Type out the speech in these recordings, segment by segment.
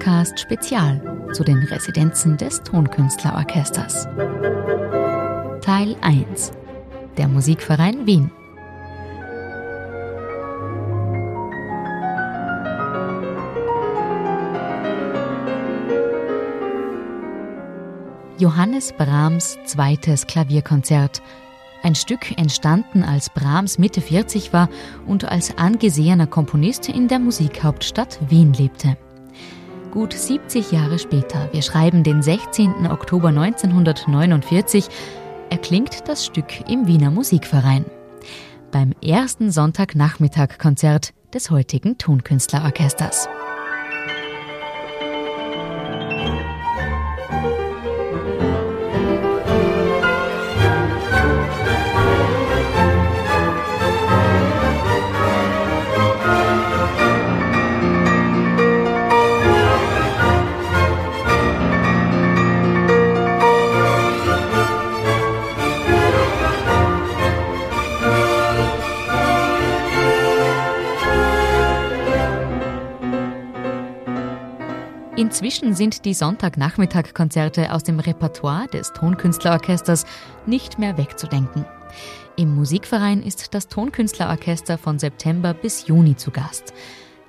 Podcast Spezial zu den Residenzen des Tonkünstlerorchesters. Teil 1 Der Musikverein Wien Johannes Brahms zweites Klavierkonzert. Ein Stück entstanden, als Brahms Mitte 40 war und als angesehener Komponist in der Musikhauptstadt Wien lebte. Gut 70 Jahre später, wir schreiben den 16. Oktober 1949, erklingt das Stück im Wiener Musikverein. Beim ersten Sonntagnachmittag-Konzert des heutigen Tonkünstlerorchesters. Inzwischen sind die Sonntagnachmittag-Konzerte aus dem Repertoire des Tonkünstlerorchesters nicht mehr wegzudenken. Im Musikverein ist das Tonkünstlerorchester von September bis Juni zu Gast.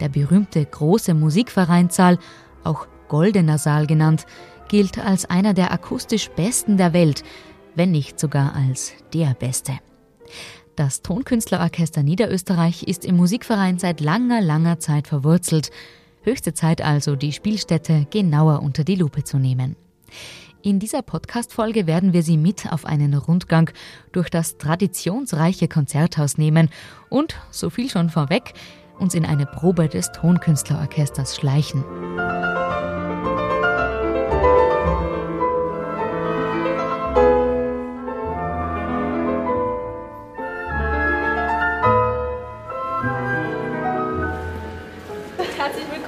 Der berühmte große Musikvereinsaal, auch Goldener Saal genannt, gilt als einer der akustisch besten der Welt, wenn nicht sogar als der beste. Das Tonkünstlerorchester Niederösterreich ist im Musikverein seit langer, langer Zeit verwurzelt. Höchste Zeit also, die Spielstätte genauer unter die Lupe zu nehmen. In dieser Podcast-Folge werden wir Sie mit auf einen Rundgang durch das traditionsreiche Konzerthaus nehmen und, so viel schon vorweg, uns in eine Probe des Tonkünstlerorchesters schleichen.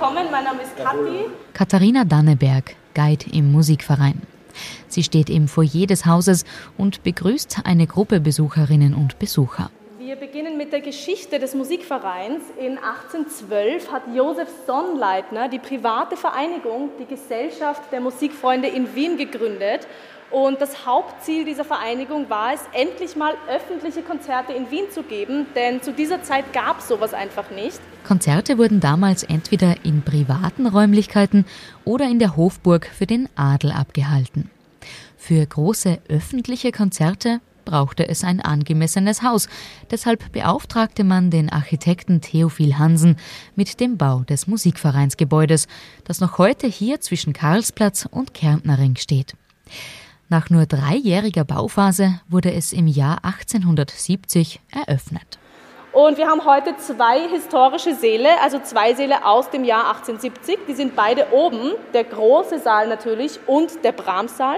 Willkommen. Mein Name ist Kathi. Katharina Danneberg, Guide im Musikverein. Sie steht im Foyer des Hauses und begrüßt eine Gruppe Besucherinnen und Besucher. Wir beginnen mit der Geschichte des Musikvereins. In 1812 hat Josef Sonnleitner die private Vereinigung, die Gesellschaft der Musikfreunde in Wien gegründet und das Hauptziel dieser Vereinigung war es, endlich mal öffentliche Konzerte in Wien zu geben, denn zu dieser Zeit gab es sowas einfach nicht. Konzerte wurden damals entweder in privaten Räumlichkeiten oder in der Hofburg für den Adel abgehalten. Für große öffentliche Konzerte brauchte es ein angemessenes Haus. Deshalb beauftragte man den Architekten Theophil Hansen mit dem Bau des Musikvereinsgebäudes, das noch heute hier zwischen Karlsplatz und Kärntnerring steht. Nach nur dreijähriger Bauphase wurde es im Jahr 1870 eröffnet. Und wir haben heute zwei historische Säle, also zwei Säle aus dem Jahr 1870. Die sind beide oben, der große Saal natürlich und der Brahmsaal.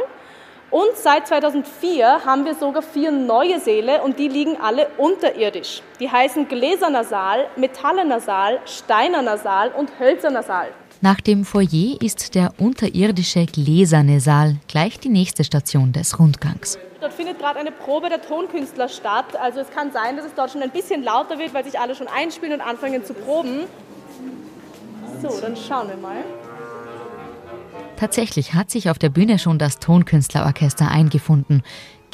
Und seit 2004 haben wir sogar vier neue Säle und die liegen alle unterirdisch. Die heißen Gläserner Saal, Metallener Saal, Steinerner Saal und Hölzerner Saal. Nach dem Foyer ist der unterirdische gläserne Saal gleich die nächste Station des Rundgangs. Dort findet gerade eine Probe der Tonkünstler statt. Also es kann sein, dass es dort schon ein bisschen lauter wird, weil sich alle schon einspielen und anfangen zu proben. So, dann schauen wir mal. Tatsächlich hat sich auf der Bühne schon das Tonkünstlerorchester eingefunden.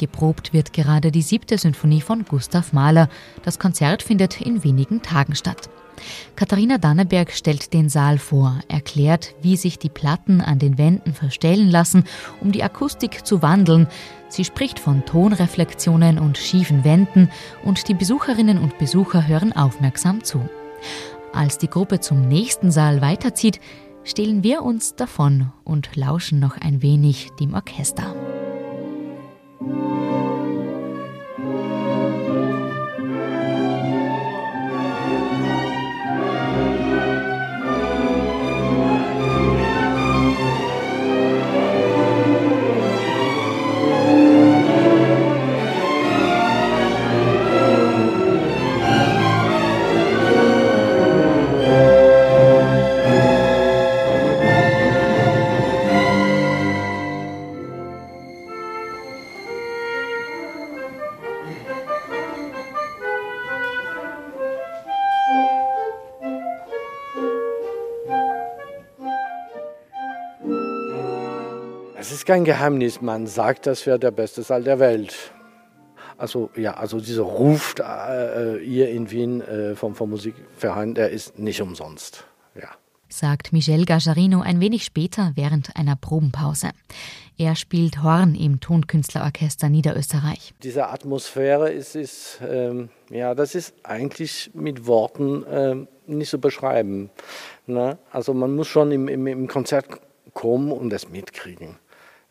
Geprobt wird gerade die siebte Sinfonie von Gustav Mahler. Das Konzert findet in wenigen Tagen statt. Katharina Danneberg stellt den Saal vor, erklärt, wie sich die Platten an den Wänden verstellen lassen, um die Akustik zu wandeln. Sie spricht von Tonreflexionen und schiefen Wänden und die Besucherinnen und Besucher hören aufmerksam zu. Als die Gruppe zum nächsten Saal weiterzieht, stehlen wir uns davon und lauschen noch ein wenig dem Orchester. Thank you. Es ist kein Geheimnis, man sagt, das wäre der beste Saal der Welt. Also ja, also dieser Ruf äh, hier in Wien äh, vom, vom Musikverein, der ist nicht umsonst. Ja. Sagt Michel Gajarino ein wenig später während einer Probenpause. Er spielt Horn im Tonkünstlerorchester Niederösterreich. Diese Atmosphäre ist, ist ähm, ja, das ist eigentlich mit Worten ähm, nicht zu beschreiben. Ne? Also man muss schon im, im, im Konzert kommen und es mitkriegen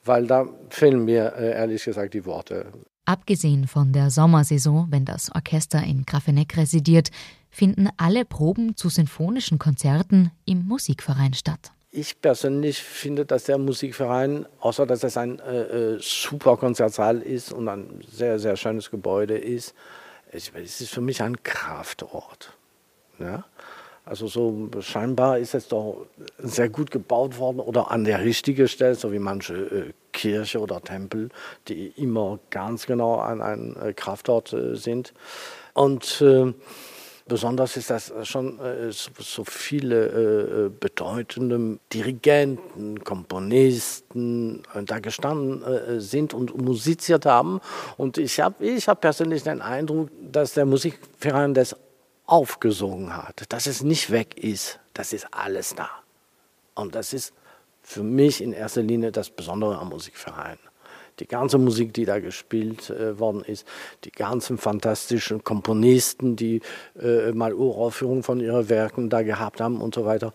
weil da fehlen mir äh, ehrlich gesagt die Worte. Abgesehen von der Sommersaison, wenn das Orchester in Grafeneck residiert, finden alle Proben zu sinfonischen Konzerten im Musikverein statt. Ich persönlich finde, dass der Musikverein, außer dass es ein äh, äh super Konzertsaal ist und ein sehr, sehr schönes Gebäude ist, es ist für mich ein Kraftort. Ja? Also so scheinbar ist es doch sehr gut gebaut worden oder an der richtigen Stelle, so wie manche äh, Kirche oder Tempel, die immer ganz genau an einem äh, Kraftort äh, sind. Und äh, besonders ist das schon äh, so, so, viele äh, bedeutende Dirigenten, Komponisten da gestanden sind und musiziert haben. Und ich habe ich hab persönlich den Eindruck, dass der Musikverein das aufgesogen hat, dass es nicht weg ist, das ist alles da. Und das ist für mich in erster Linie das Besondere am Musikverein. Die ganze Musik, die da gespielt äh, worden ist, die ganzen fantastischen Komponisten, die äh, mal Uraufführungen von ihren Werken da gehabt haben und so weiter,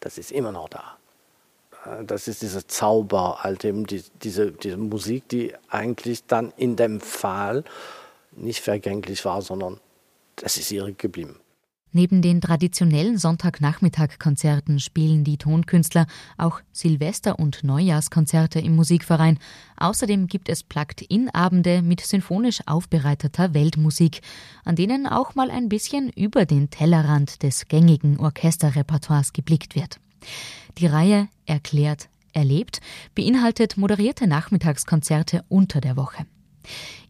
das ist immer noch da. Äh, das ist dieser Zauber, halt eben die, diese, diese Musik, die eigentlich dann in dem Fall nicht vergänglich war, sondern das ist ihr geblieben. Neben den traditionellen Sonntagnachmittag-Konzerten spielen die Tonkünstler auch Silvester- und Neujahrskonzerte im Musikverein. Außerdem gibt es Plugged-In-Abende mit sinfonisch aufbereiteter Weltmusik, an denen auch mal ein bisschen über den Tellerrand des gängigen Orchesterrepertoires geblickt wird. Die Reihe Erklärt, erlebt beinhaltet moderierte Nachmittagskonzerte unter der Woche.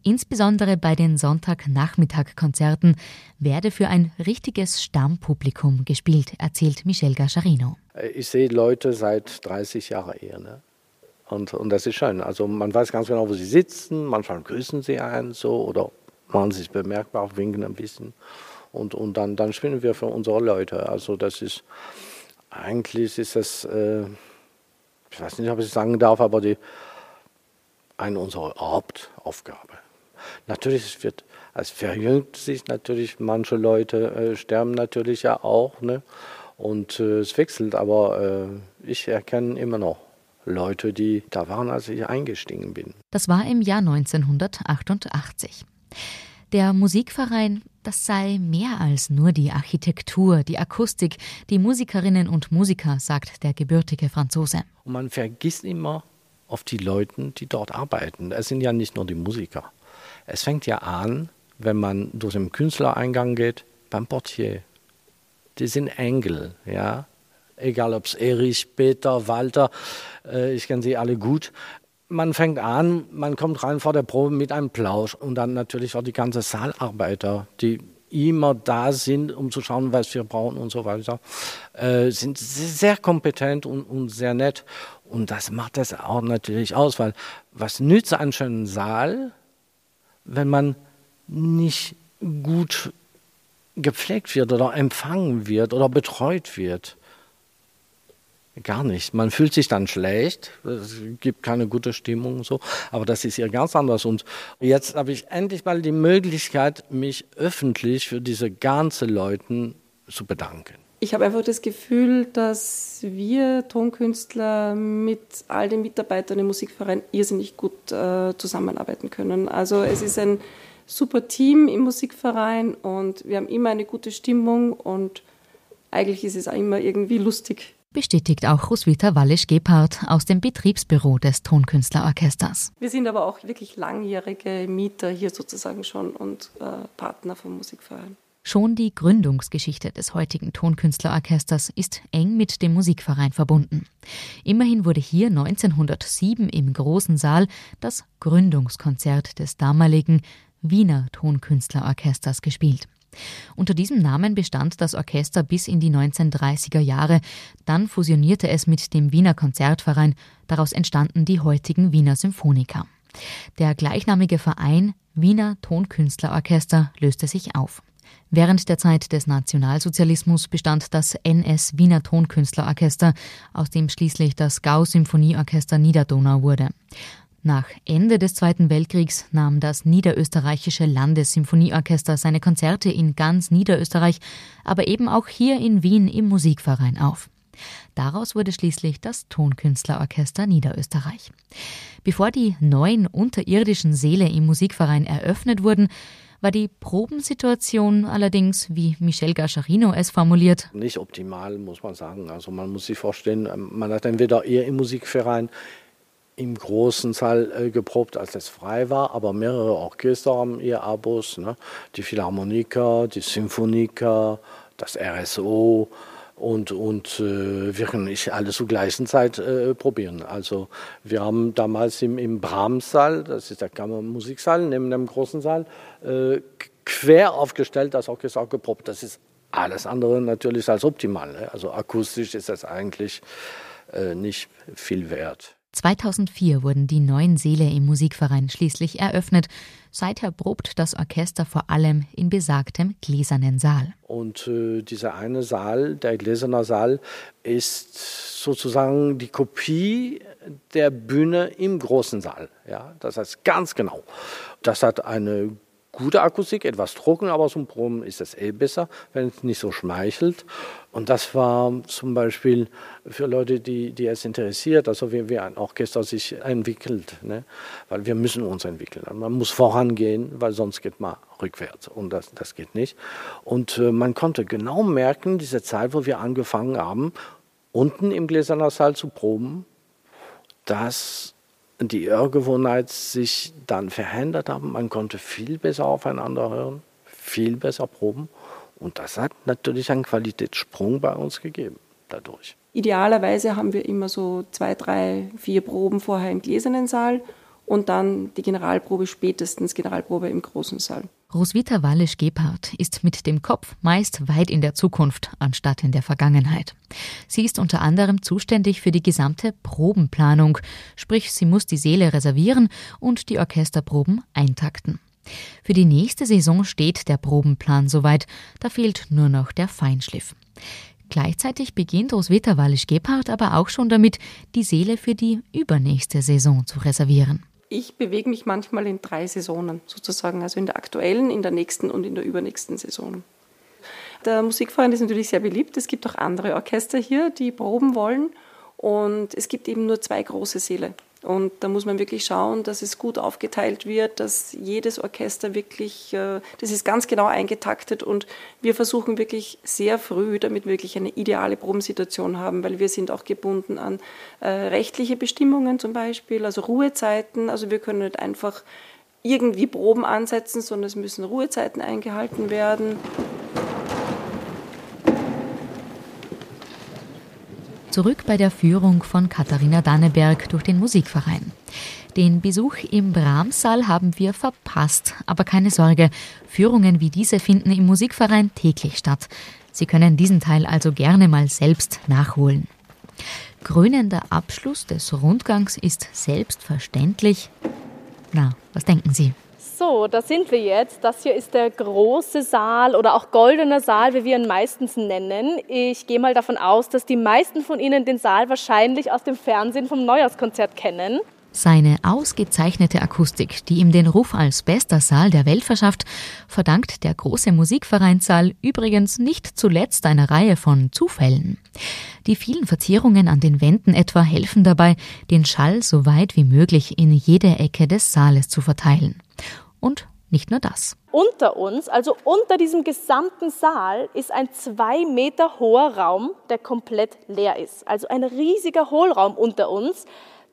Insbesondere bei den Sonntagnachmittag-Konzerten werde für ein richtiges Stammpublikum gespielt, erzählt Michel Gacharino. Ich sehe Leute seit 30 Jahren eher. Ne? Und, und das ist schön. Also man weiß ganz genau, wo sie sitzen. Manchmal grüßen sie einen so oder machen sich bemerkbar, winken ein bisschen. Und, und dann, dann spielen wir für unsere Leute. Also das ist, eigentlich ist das, äh, ich weiß nicht, ob ich es sagen darf, aber die, eine unserer Hauptaufgabe. Natürlich wird, es verjüngt sich natürlich, manche Leute äh, sterben natürlich ja auch, ne? Und äh, es wechselt, aber äh, ich erkenne immer noch Leute, die da waren, als ich eingestiegen bin. Das war im Jahr 1988. Der Musikverein, das sei mehr als nur die Architektur, die Akustik, die Musikerinnen und Musiker, sagt der gebürtige Franzose. Und man vergisst immer auf die Leute, die dort arbeiten. Es sind ja nicht nur die Musiker. Es fängt ja an, wenn man durch den Künstlereingang geht, beim Portier. Die sind Engel, ja. Egal ob es Erich, Peter, Walter, äh, ich kenne sie alle gut. Man fängt an, man kommt rein vor der Probe mit einem Plausch und dann natürlich auch die ganzen Saalarbeiter, die immer da sind, um zu schauen, was wir brauchen und so weiter, äh, sind sehr kompetent und, und, sehr nett. Und das macht das auch natürlich aus, weil was nützt einen schönen Saal, wenn man nicht gut gepflegt wird oder empfangen wird oder betreut wird. Gar nicht. Man fühlt sich dann schlecht, es gibt keine gute Stimmung und so, aber das ist hier ganz anders. Und jetzt habe ich endlich mal die Möglichkeit, mich öffentlich für diese ganzen Leute zu bedanken. Ich habe einfach das Gefühl, dass wir Tonkünstler mit all den Mitarbeitern im Musikverein irrsinnig gut äh, zusammenarbeiten können. Also es ist ein super Team im Musikverein und wir haben immer eine gute Stimmung und eigentlich ist es auch immer irgendwie lustig. Bestätigt auch Roswitha Wallisch-Gebhardt aus dem Betriebsbüro des Tonkünstlerorchesters. Wir sind aber auch wirklich langjährige Mieter hier sozusagen schon und äh, Partner vom Musikverein. Schon die Gründungsgeschichte des heutigen Tonkünstlerorchesters ist eng mit dem Musikverein verbunden. Immerhin wurde hier 1907 im Großen Saal das Gründungskonzert des damaligen Wiener Tonkünstlerorchesters gespielt. Unter diesem Namen bestand das Orchester bis in die 1930er Jahre. Dann fusionierte es mit dem Wiener Konzertverein. Daraus entstanden die heutigen Wiener Symphoniker. Der gleichnamige Verein Wiener Tonkünstlerorchester löste sich auf. Während der Zeit des Nationalsozialismus bestand das NS Wiener Tonkünstlerorchester, aus dem schließlich das Gau-Symphonieorchester Niederdonau wurde. Nach Ende des Zweiten Weltkriegs nahm das Niederösterreichische Landessymphonieorchester seine Konzerte in ganz Niederösterreich, aber eben auch hier in Wien im Musikverein auf. Daraus wurde schließlich das Tonkünstlerorchester Niederösterreich. Bevor die neuen unterirdischen Säle im Musikverein eröffnet wurden, war die Probensituation allerdings, wie Michel Gascharino es formuliert, nicht optimal, muss man sagen. Also man muss sich vorstellen, ähm, man hat entweder eher im Musikverein im großen Saal äh, geprobt, als es frei war, aber mehrere Orchester haben ihr Abos, ne? die Philharmoniker, die Symphoniker, das RSO, und, und äh, wir können nicht alles zur gleichen Zeit äh, probieren. Also wir haben damals im, im Brahms-Saal, das ist der Kammermusiksaal, neben dem großen Saal, äh, quer aufgestellt, das Orchester geprobt. Das ist alles andere natürlich als optimal. Ne? Also akustisch ist das eigentlich äh, nicht viel wert. 2004 wurden die neuen Säle im Musikverein schließlich eröffnet. Seither probt das Orchester vor allem in besagtem gläsernen Saal. Und äh, dieser eine Saal, der gläserne Saal, ist sozusagen die Kopie der Bühne im großen Saal. Ja, das heißt ganz genau. Das hat eine gute Akustik, etwas trocken, aber zum Proben ist es eh besser, wenn es nicht so schmeichelt. Und das war zum Beispiel für Leute, die, die es interessiert, also wie, wie ein Orchester sich entwickelt, ne? weil wir müssen uns entwickeln. Man muss vorangehen, weil sonst geht man rückwärts und das, das geht nicht. Und äh, man konnte genau merken, diese Zeit, wo wir angefangen haben, unten im Gläserner Saal zu proben, dass die Irrgewohnheit sich dann verändert haben. Man konnte viel besser aufeinander hören, viel besser proben. Und das hat natürlich einen Qualitätssprung bei uns gegeben dadurch. Idealerweise haben wir immer so zwei, drei, vier Proben vorher im gläsernen Saal und dann die Generalprobe spätestens Generalprobe im großen Saal. Roswitha Wallisch-Gebhardt ist mit dem Kopf meist weit in der Zukunft anstatt in der Vergangenheit. Sie ist unter anderem zuständig für die gesamte Probenplanung, sprich sie muss die Seele reservieren und die Orchesterproben eintakten. Für die nächste Saison steht der Probenplan soweit, da fehlt nur noch der Feinschliff. Gleichzeitig beginnt Roswitha Wallisch-Gebhardt aber auch schon damit, die Seele für die übernächste Saison zu reservieren ich bewege mich manchmal in drei Saisonen sozusagen, also in der aktuellen, in der nächsten und in der übernächsten Saison. Der Musikverein ist natürlich sehr beliebt. Es gibt auch andere Orchester hier, die proben wollen. Und es gibt eben nur zwei große Säle. Und da muss man wirklich schauen, dass es gut aufgeteilt wird, dass jedes Orchester wirklich, äh, das ist ganz genau eingetaktet und wir versuchen wirklich sehr früh, damit wir wirklich eine ideale Probensituation haben, weil wir sind auch gebunden an äh, rechtliche Bestimmungen zum Beispiel, also Ruhezeiten. Also wir können nicht einfach irgendwie Proben ansetzen, sondern es müssen Ruhezeiten eingehalten werden. Zurück bei der Führung von Katharina Danneberg durch den Musikverein. Den Besuch im Brahmsaal haben wir verpasst, aber keine Sorge, Führungen wie diese finden im Musikverein täglich statt. Sie können diesen Teil also gerne mal selbst nachholen. Krönender Abschluss des Rundgangs ist selbstverständlich. Na, was denken Sie? So, da sind wir jetzt. Das hier ist der große Saal oder auch goldener Saal, wie wir ihn meistens nennen. Ich gehe mal davon aus, dass die meisten von Ihnen den Saal wahrscheinlich aus dem Fernsehen vom Neujahrskonzert kennen. Seine ausgezeichnete Akustik, die ihm den Ruf als bester Saal der Welt verschafft, verdankt der große Musikvereinssaal übrigens nicht zuletzt einer Reihe von Zufällen. Die vielen Verzierungen an den Wänden etwa helfen dabei, den Schall so weit wie möglich in jede Ecke des Saales zu verteilen. Und nicht nur das. Unter uns, also unter diesem gesamten Saal, ist ein zwei Meter hoher Raum, der komplett leer ist. Also ein riesiger Hohlraum unter uns.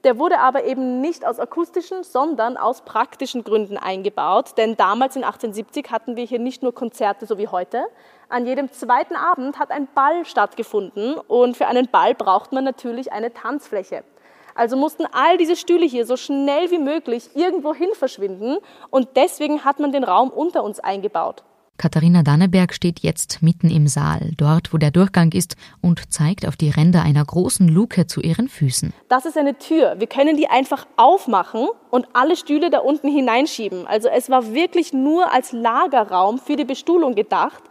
Der wurde aber eben nicht aus akustischen, sondern aus praktischen Gründen eingebaut. Denn damals in 1870 hatten wir hier nicht nur Konzerte so wie heute. An jedem zweiten Abend hat ein Ball stattgefunden und für einen Ball braucht man natürlich eine Tanzfläche. Also mussten all diese Stühle hier so schnell wie möglich irgendwo hin verschwinden und deswegen hat man den Raum unter uns eingebaut. Katharina Danneberg steht jetzt mitten im Saal, dort wo der Durchgang ist, und zeigt auf die Ränder einer großen Luke zu ihren Füßen. Das ist eine Tür. Wir können die einfach aufmachen und alle Stühle da unten hineinschieben. Also es war wirklich nur als Lagerraum für die Bestuhlung gedacht.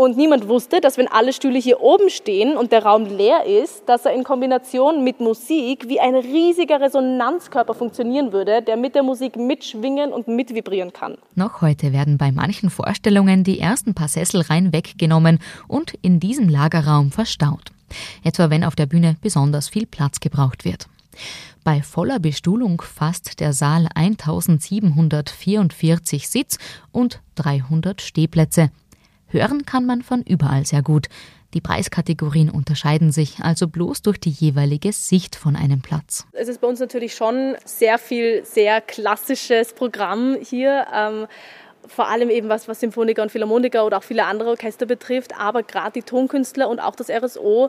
Und niemand wusste, dass wenn alle Stühle hier oben stehen und der Raum leer ist, dass er in Kombination mit Musik wie ein riesiger Resonanzkörper funktionieren würde, der mit der Musik mitschwingen und mitvibrieren kann. Noch heute werden bei manchen Vorstellungen die ersten paar Sesselreihen weggenommen und in diesem Lagerraum verstaut. Etwa wenn auf der Bühne besonders viel Platz gebraucht wird. Bei voller Bestuhlung fasst der Saal 1744 Sitz und 300 Stehplätze. Hören kann man von überall sehr gut. Die Preiskategorien unterscheiden sich also bloß durch die jeweilige Sicht von einem Platz. Es ist bei uns natürlich schon sehr viel sehr klassisches Programm hier. Ähm vor allem eben was, was Symphoniker und Philharmoniker oder auch viele andere Orchester betrifft. Aber gerade die Tonkünstler und auch das RSO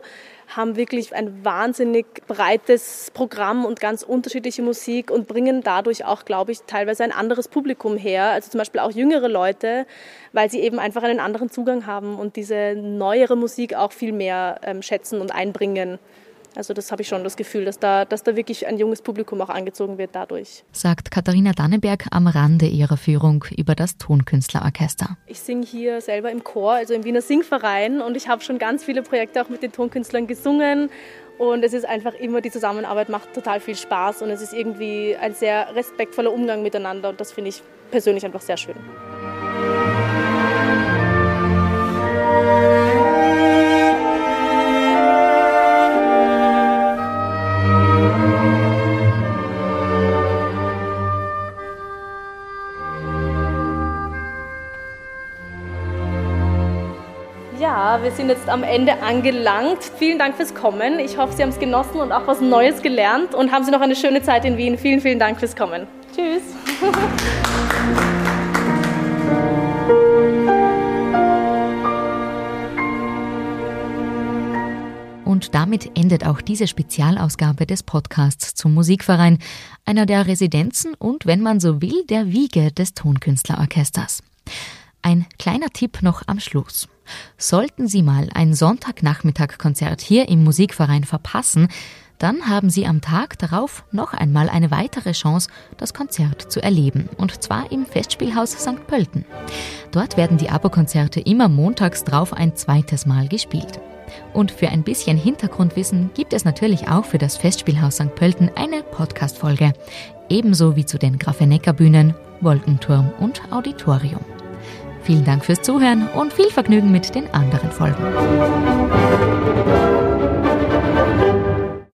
haben wirklich ein wahnsinnig breites Programm und ganz unterschiedliche Musik und bringen dadurch auch, glaube ich, teilweise ein anderes Publikum her. Also zum Beispiel auch jüngere Leute, weil sie eben einfach einen anderen Zugang haben und diese neuere Musik auch viel mehr ähm, schätzen und einbringen. Also das habe ich schon das Gefühl, dass da, dass da wirklich ein junges Publikum auch angezogen wird dadurch. Sagt Katharina Danneberg am Rande ihrer Führung über das Tonkünstlerorchester. Ich singe hier selber im Chor, also im Wiener Singverein und ich habe schon ganz viele Projekte auch mit den Tonkünstlern gesungen und es ist einfach immer, die Zusammenarbeit macht total viel Spaß und es ist irgendwie ein sehr respektvoller Umgang miteinander und das finde ich persönlich einfach sehr schön. Wir sind jetzt am Ende angelangt. Vielen Dank fürs Kommen. Ich hoffe, Sie haben es genossen und auch was Neues gelernt und haben Sie noch eine schöne Zeit in Wien. Vielen, vielen Dank fürs Kommen. Tschüss. Und damit endet auch diese Spezialausgabe des Podcasts zum Musikverein, einer der Residenzen und, wenn man so will, der Wiege des Tonkünstlerorchesters. Ein kleiner Tipp noch am Schluss. Sollten Sie mal ein Sonntagnachmittag-Konzert hier im Musikverein verpassen, dann haben Sie am Tag darauf noch einmal eine weitere Chance, das Konzert zu erleben. Und zwar im Festspielhaus St. Pölten. Dort werden die Abo-Konzerte immer montags drauf ein zweites Mal gespielt. Und für ein bisschen Hintergrundwissen gibt es natürlich auch für das Festspielhaus St. Pölten eine Podcast-Folge. Ebenso wie zu den Grafenecker Bühnen, Wolkenturm und Auditorium. Vielen Dank fürs Zuhören und viel Vergnügen mit den anderen Folgen.